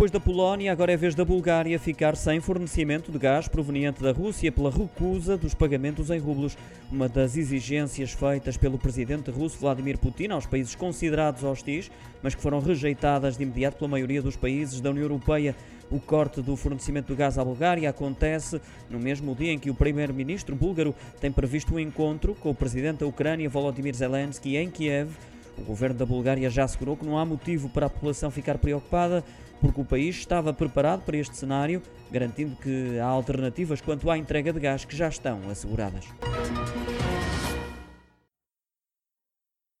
depois da Polónia, agora é vez da Bulgária ficar sem fornecimento de gás proveniente da Rússia pela recusa dos pagamentos em rublos. Uma das exigências feitas pelo presidente russo Vladimir Putin aos países considerados hostis, mas que foram rejeitadas de imediato pela maioria dos países da União Europeia. O corte do fornecimento de gás à Bulgária acontece no mesmo dia em que o primeiro-ministro búlgaro tem previsto um encontro com o presidente da Ucrânia, Volodymyr Zelensky, em Kiev o governo da Bulgária já assegurou que não há motivo para a população ficar preocupada, porque o país estava preparado para este cenário, garantindo que há alternativas quanto à entrega de gás que já estão asseguradas.